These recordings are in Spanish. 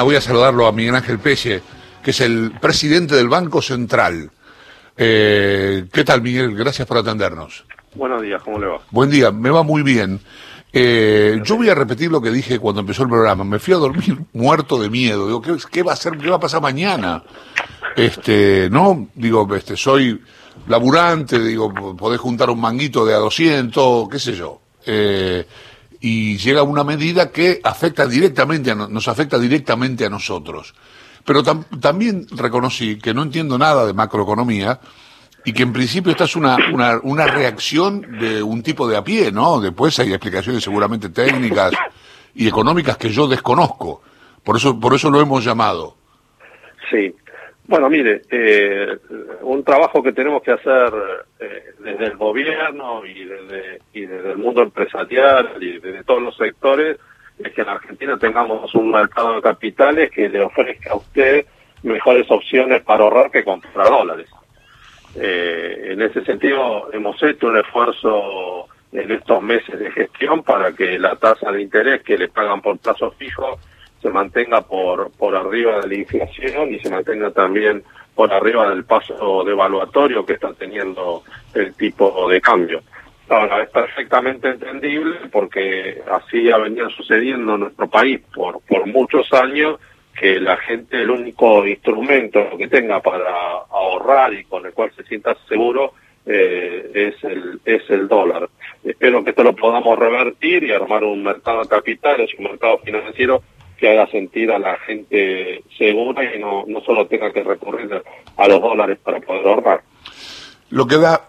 Voy a saludarlo a Miguel Ángel Pelle, que es el presidente del Banco Central. Eh, ¿Qué tal, Miguel? Gracias por atendernos. Buenos días, ¿cómo le va? Buen día, me va muy bien. Eh, yo voy a repetir lo que dije cuando empezó el programa. Me fui a dormir muerto de miedo. Digo, ¿qué, qué va a hacer? ¿Qué va a pasar mañana? Este, no, digo, este, soy laburante, digo, podés juntar un manguito de a 200, qué sé yo. Eh, y llega una medida que afecta directamente a, nos afecta directamente a nosotros. Pero también reconocí que no entiendo nada de macroeconomía y que en principio esta es una, una, una reacción de un tipo de a pie, ¿no? Después hay explicaciones seguramente técnicas y económicas que yo desconozco. Por eso, por eso lo hemos llamado. Sí, bueno, mire, eh, un trabajo que tenemos que hacer eh, desde el gobierno y desde, y desde el mundo empresarial y desde todos los sectores es que en Argentina tengamos un mercado de capitales que le ofrezca a usted mejores opciones para ahorrar que comprar dólares. Eh, en ese sentido, hemos hecho un esfuerzo en estos meses de gestión para que la tasa de interés que le pagan por plazo fijo se mantenga por, por arriba de la inflación y se mantenga también por arriba del paso devaluatorio que está teniendo el tipo de cambio. Ahora, es perfectamente entendible porque así ha venido sucediendo en nuestro país por, por muchos años que la gente el único instrumento que tenga para ahorrar y con el cual se sienta seguro eh, es el es el dólar. Espero que esto lo podamos revertir y armar un mercado de capitales, un mercado financiero que haga sentir a la gente segura y no, no solo tenga que recurrir a los dólares para poder ahorrar. Lo que da,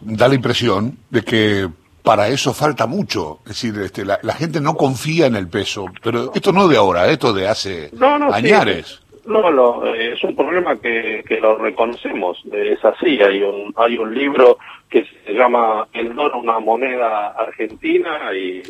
da la impresión de que para eso falta mucho. Es decir, este, la, gente no confía en el peso. Pero esto no de ahora, esto de hace no, no, añares. No, no, eh, es un problema que, que lo reconocemos, es así, hay un, hay un libro que se llama El dólar, una moneda argentina y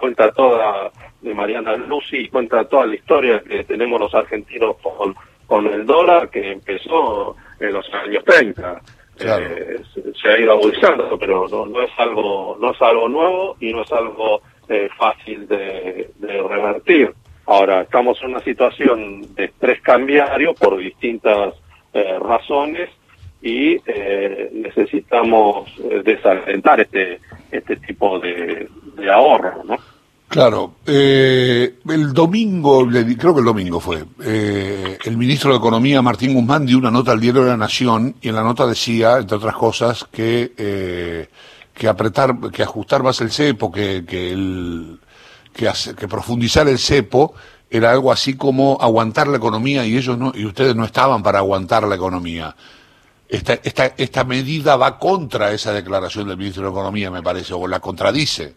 cuenta toda, de Mariana Lucy, cuenta toda la historia que tenemos los argentinos con, con el dólar que empezó en los años 30. Eh, se, ha ido agudizando, pero no, no, es algo no es algo nuevo y no es algo eh, fácil de, de revertir. Ahora, estamos en una situación de estrés cambiario por distintas eh, razones y eh, necesitamos eh, desalentar este, este tipo de, ahorro, ¿no? Claro, el domingo, creo que el domingo fue, el ministro de Economía, Martín Guzmán, dio una nota al diario de la Nación y en la nota decía, entre otras cosas, que, que apretar, que ajustar más el cepo, que, que el, que, que profundizar el cepo era algo así como aguantar la economía y ellos no, y ustedes no estaban para aguantar la economía. Esta, esta, esta medida va contra esa declaración del ministro de Economía, me parece, o la contradice.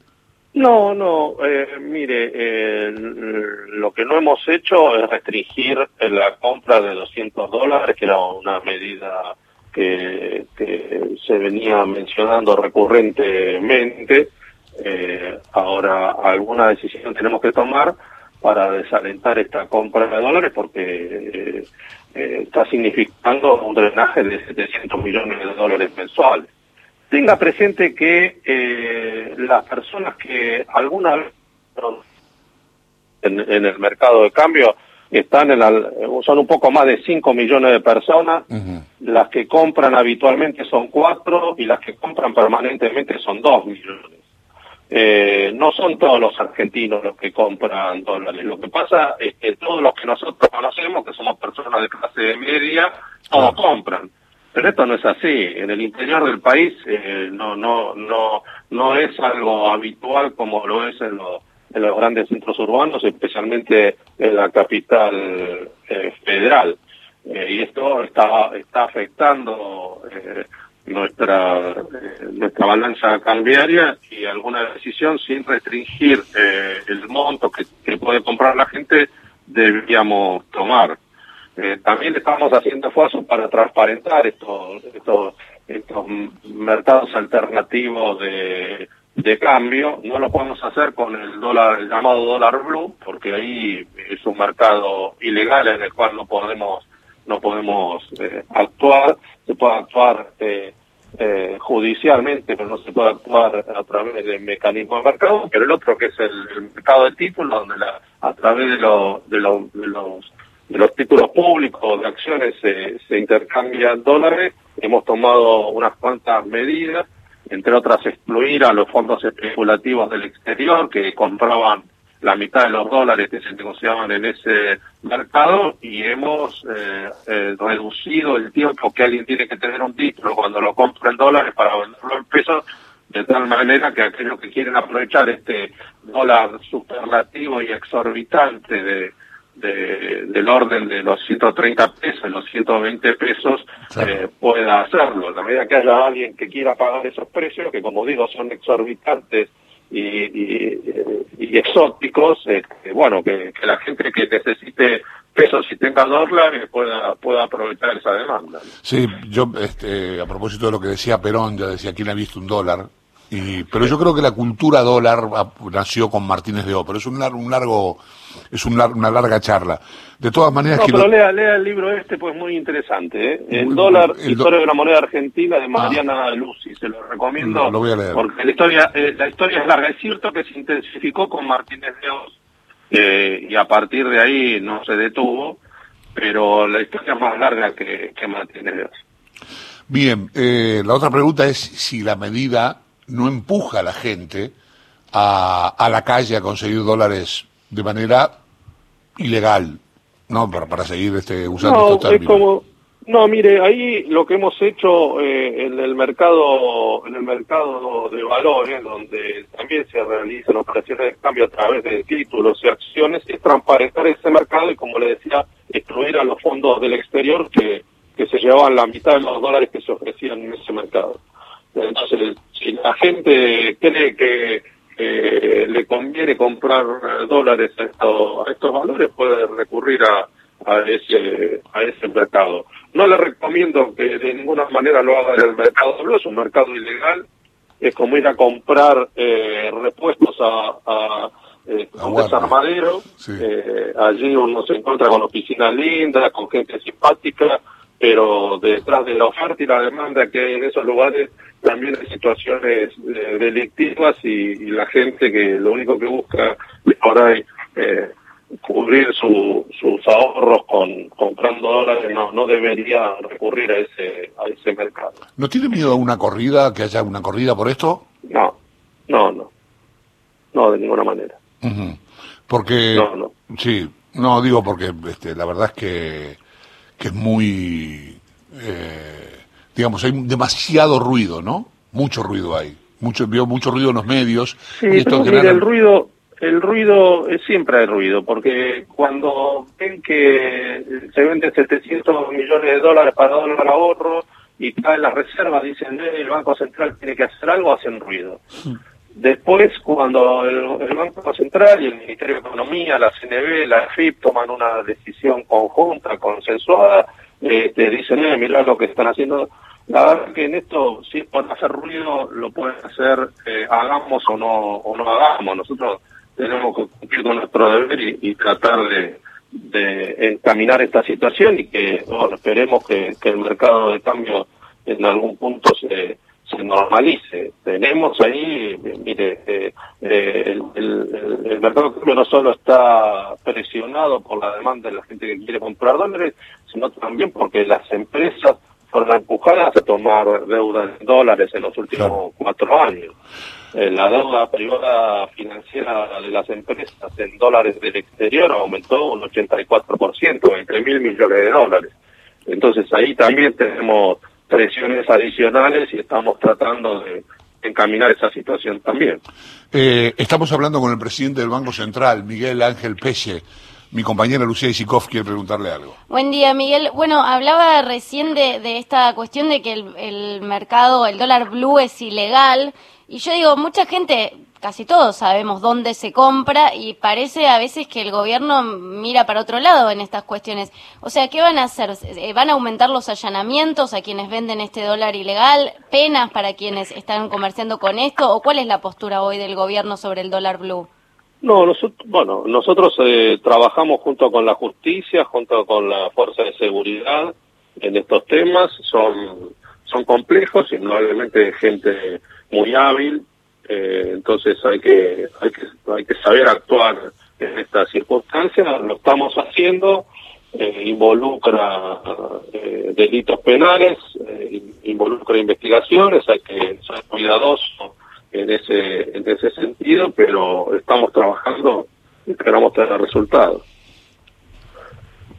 No, no, eh, mire, eh, lo que no hemos hecho es restringir la compra de 200 dólares, que era una medida que, que se venía mencionando recurrentemente, eh, ahora alguna decisión tenemos que tomar para desalentar esta compra de dólares porque eh, eh, está significando un drenaje de 700 millones de dólares mensuales. Tenga presente que eh, las personas que alguna vez en, en, el mercado de cambio están en la, son un poco más de 5 millones de personas, las que compran habitualmente son 4 y las que compran permanentemente son 2 millones. Eh, no son todos los argentinos los que compran dólares. Lo que pasa es que todos los que nosotros conocemos, que somos personas de clase media, todos compran. Pero esto no es así. En el interior del país eh, no, no, no, no es algo habitual como lo es en los, en los grandes centros urbanos, especialmente en la capital eh, federal. y esto está, está afectando nuestra eh, nuestra balanza cambiaria y alguna decisión sin restringir eh, el monto que, puede comprar la gente deberíamos tomar. Eh, también estamos haciendo esfuerzos para transparentar estos, estos, estos mercados alternativos de, de cambio. No lo podemos hacer con el dólar, el llamado dólar blue, porque ahí es un mercado ilegal en el cual no podemos no podemos eh, actuar, se puede actuar eh, eh, judicialmente, pero no se puede actuar a través del mecanismo de mercado, pero el otro que es el, mercado de títulos, donde la, a través de, lo, de, lo, de los de los títulos públicos de acciones se, se intercambian dólares. Hemos tomado unas cuantas medidas, entre otras excluir a los fondos especulativos del exterior que compraban la mitad de los dólares que se negociaban en ese mercado y hemos eh, eh, reducido el tiempo que alguien tiene que tener un título cuando lo compra en dólares para venderlo en pesos de tal manera que aquellos que quieren aprovechar este dólar superlativo y exorbitante de, del orden de los 130 pesos, los 120 pesos, eh, pueda hacerlo. la medida que haya alguien que quiera pagar esos precios, que como digo son exorbitantes y, y, exóticos, este, bueno, que, la gente que necesite pesos y tenga dólares pueda, pueda aprovechar esa demanda. Sí, yo este, a propósito de lo que decía Perón, ya decía, ¿quién ha visto un dólar? Y, pero yo creo que la cultura dólar nació con Martínez de O, pero es un, un largo, es una larga charla. De todas maneras... No, pero lea, lea el libro este, pues muy interesante. ¿eh? El dólar, historia de la moneda argentina de ah. Mariana Lucy, se lo recomiendo. lo voy a leer. Porque la historia, eh, la historia es larga. Es cierto que se intensificó con Martínez de O eh, y a partir de ahí no se detuvo, pero la historia es más larga que, que Martínez de O. Bien, eh, la otra pregunta es si la medida no empuja a la gente a, a la calle a conseguir dólares de manera ilegal, ¿no? Para, para seguir este, usando no, es como, no, mire, ahí lo que hemos hecho eh, en el mercado, en el mercado de valores, donde también se realizan operaciones de cambio a través de títulos y acciones, es transparentar ese mercado y, como le decía, excluir a los fondos del exterior que, que se llevaban la mitad de los dólares que se ofrecían en ese mercado. Entonces, si la gente cree que le conviene comprar dólares a, a, estos valores, puede recurrir a, a, ese, a ese mercado. No le recomiendo que de ninguna manera lo haga en el mercado blue, es un mercado ilegal, es como ir a comprar eh, repuestos a, a eh, un desarmadero, eh, allí uno se encuentra con oficinas lindas, con gente simpática, pero detrás de la oferta y la demanda que hay en esos lugares también hay situaciones eh, delictivas y, la gente que lo único que busca ahora es eh, cubrir sus ahorros con comprando dólares no no debería recurrir a ese a ese mercado. ¿No tiene miedo a una corrida, que haya una corrida por esto? No, no, no, no de ninguna manera. Porque no, no. sí, no digo porque este, la verdad es que que es muy, eh, digamos, hay demasiado ruido, ¿no? Mucho ruido hay. Mucho, veo mucho ruido en los medios. Sí, esto el ruido, el ruido, siempre hay ruido, porque cuando ven que se venden 700 millones de dólares para dólar ahorro y caen las reservas, dicen, eh, el Banco Central tiene que hacer algo, hacen ruido. Mm. Después, cuando el, Banco Central y el Ministerio de Economía, la CNB, la FIP toman una decisión conjunta, consensuada, eh, te dicen, eh, mira lo que están haciendo. La verdad que en esto, si pueden hacer ruido, lo pueden hacer, eh, hagamos o no, o no hagamos. Nosotros tenemos que cumplir con nuestro deber y, tratar de, de, encaminar esta situación y que, bueno, esperemos que el mercado de cambio en algún punto se se normalice. Tenemos ahí, mire, eh, eh, el, el, mercado no solo está presionado por la demanda de la gente que quiere comprar dólares, sino también porque las empresas fueron empujadas a tomar deuda en dólares en los últimos cuatro años. Eh, la deuda privada financiera de las empresas en dólares del exterior aumentó un 84%, entre mil millones de dólares. Entonces ahí también tenemos presiones adicionales y estamos tratando de encaminar esa situación también. Eh, estamos hablando con el presidente del Banco Central, Miguel Ángel Peche. Mi compañera Lucía Isikov quiere preguntarle algo. Buen día, Miguel. Bueno, hablaba recién de, de esta cuestión de que el, el mercado, el dólar blue es ilegal. Y yo digo, mucha gente casi todos sabemos dónde se compra y parece a veces que el gobierno mira para otro lado en estas cuestiones. O sea, ¿qué van a hacer? Eh, ¿Van a aumentar los allanamientos a quienes venden este dólar ilegal? ¿Penas para quienes están comerciando con esto? ¿O cuál es la postura hoy del gobierno sobre el dólar blue? No, nosotros, bueno, nosotros eh, trabajamos junto con la justicia, junto con la fuerza de seguridad en estos temas. Son, son complejos, indudablemente gente muy hábil, eh, entonces hay que, hay que hay que saber actuar en esta circunstancia, lo estamos haciendo, eh, involucra eh, delitos penales, eh, involucra investigaciones, hay que ser cuidadoso en ese, en ese sentido, pero estamos trabajando y esperamos tener resultados.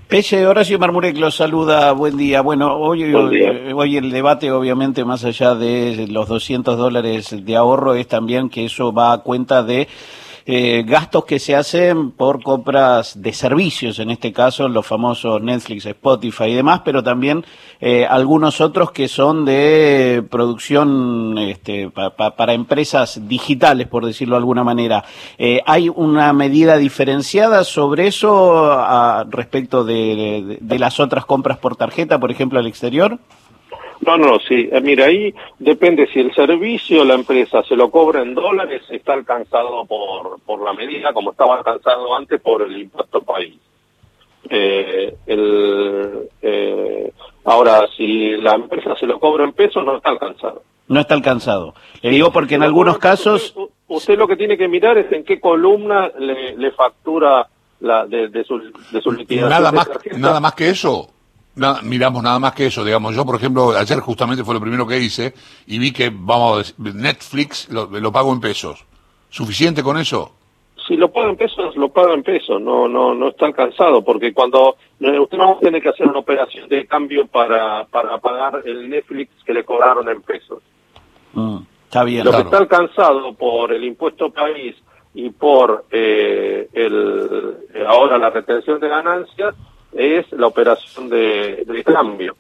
Pese Horacio Marmurek los saluda, buen día. Bueno, hoy, hoy el debate, obviamente, más allá de los 200 dólares de ahorro, es también que eso va a cuenta de eh, gastos que se hacen por compras de servicios, en este caso los famosos Netflix, Spotify y demás, pero también eh, algunos otros que son de producción este, para empresas digitales, por decirlo de alguna manera. Eh, ¿Hay una medida diferenciada sobre eso respecto de las otras compras por tarjeta, por ejemplo, al exterior? No, no, sí. Eh, mira, ahí depende si el servicio, la empresa se lo cobra en dólares, está alcanzado por, por la medida, como estaba alcanzado antes por el impuesto país. Eh, el, eh, ahora, si la empresa se lo cobra en pesos, no está alcanzado. No está alcanzado. Le digo porque en algunos casos... Usted, lo que tiene que mirar es en qué columna le, factura la de, de, su, de su liquidación. Nada más, nada más que eso miramos nada más que eso, digamos. Yo, por ejemplo, ayer justamente fue lo primero que hice y vi que, vamos, Netflix lo, lo pago en pesos. ¿Suficiente con eso? Si lo paga en pesos, lo paga en pesos. No, no, no está alcanzado porque cuando eh, usted no tiene que hacer una operación de cambio para, para pagar el Netflix que le cobraron en pesos. Mm, está bien. Lo que está alcanzado por el impuesto país y por eh, el, ahora la retención de ganancias es la operación de, cambio.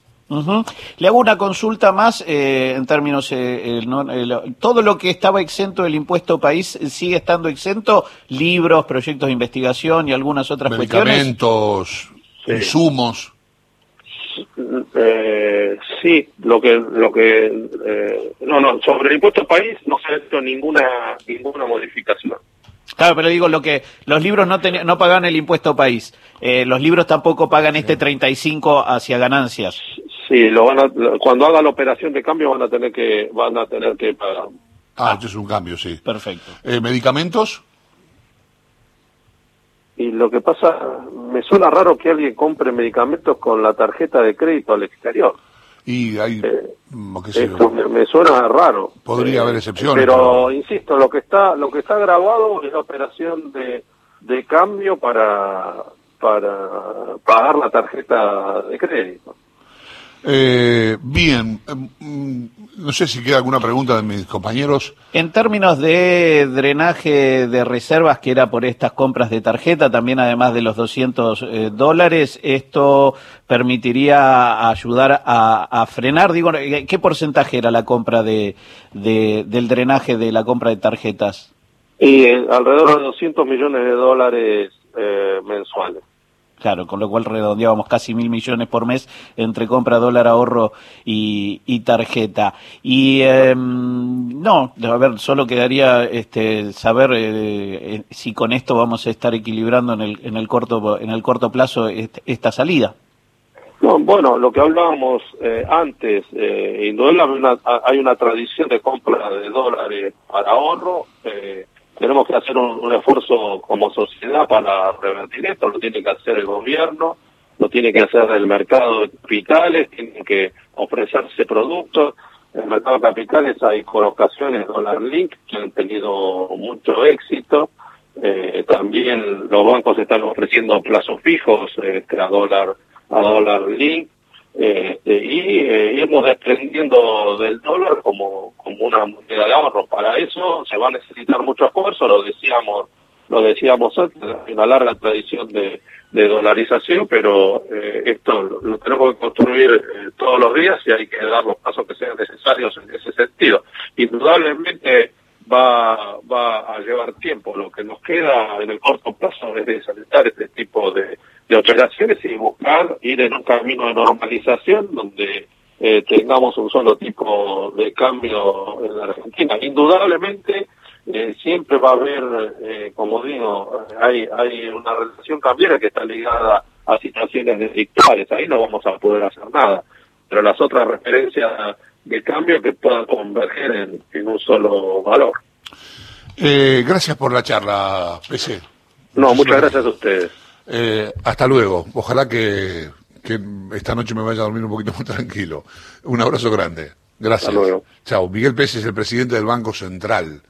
Le hago una consulta más eh, en términos, eh, todo lo que estaba exento del impuesto país sigue estando exento, libros, proyectos de investigación y algunas otras Medicamentos, insumos. Eh, sí, lo que, lo que, no, no, sobre el impuesto país no se ha hecho ninguna, ninguna modificación. Claro, pero digo lo que los libros no no pagan el impuesto país. Eh, los libros tampoco pagan este 35 hacia ganancias. Sí, lo van a, cuando haga la operación de cambio van a tener que van a tener que pagar. Ah, esto es un cambio, sí. Perfecto. Eh, ¿Medicamentos? Y lo que pasa, me suena raro que alguien compre medicamentos con la tarjeta de crédito al exterior. Y hay, eh, me, suena raro. Podría haber excepciones. Pero, insisto, lo que está lo que está grabado es la operación de, de cambio para para pagar la tarjeta de crédito. Eh, bien, mm, no sé si queda alguna pregunta de mis compañeros. En términos de drenaje de reservas, que era por estas compras de tarjeta, también además de los 200 eh, dólares, ¿esto permitiría ayudar a, frenar? Digo, ¿qué porcentaje era la compra de, del drenaje de la compra de tarjetas? Y eh, alrededor de 200 millones de dólares eh, mensuales. Claro, con lo cual redondeábamos casi mil millones por mes entre compra, dólar, ahorro y, tarjeta. Y em, no, a ver, solo quedaría este, saber eh, eh, si con esto vamos a estar equilibrando en el, en el corto en el corto plazo esta salida. No, bueno, lo que hablábamos eh, antes, eh, hay una tradición de compra de dólares para ahorro. Eh, tenemos que hacer un, esfuerzo como sociedad para revertir esto, lo tiene que hacer el gobierno, lo tiene que hacer el mercado de capitales, tienen que ofrecerse productos. En el mercado de capitales hay colocaciones Dollar Link que han tenido mucho éxito. Eh, también los bancos están ofreciendo plazos fijos este, a dólar a dólar link este, y eh, irnos desprendiendo del dólar como, como una moneda de ahorro. Para eso se va a necesitar mucho esfuerzo, lo decíamos, lo decíamos antes, hay una larga tradición de, de dolarización, pero eh, esto lo, tenemos que construir eh, todos los días y hay que dar los pasos que sean necesarios en ese sentido. Indudablemente va, va a llevar tiempo. Lo que nos queda en el corto plazo es desalentar este tipo de, de operaciones y buscar ir en un camino de normalización donde eh, tengamos un solo tipo de cambio en la Argentina. Indudablemente eh, siempre va a haber, eh, como digo, hay, hay una relación cambiaria que está ligada a situaciones delictuales, ahí no vamos a poder hacer nada, pero las otras referencias de cambio que puedan converger en, un solo valor. gracias por la charla, PC. No, muchas gracias a ustedes. Eh, hasta luego. Ojalá que, que esta noche me vaya a dormir un poquito más tranquilo. Un abrazo grande. Gracias. Hasta luego. Chao. Miguel Pérez es el presidente del Banco Central.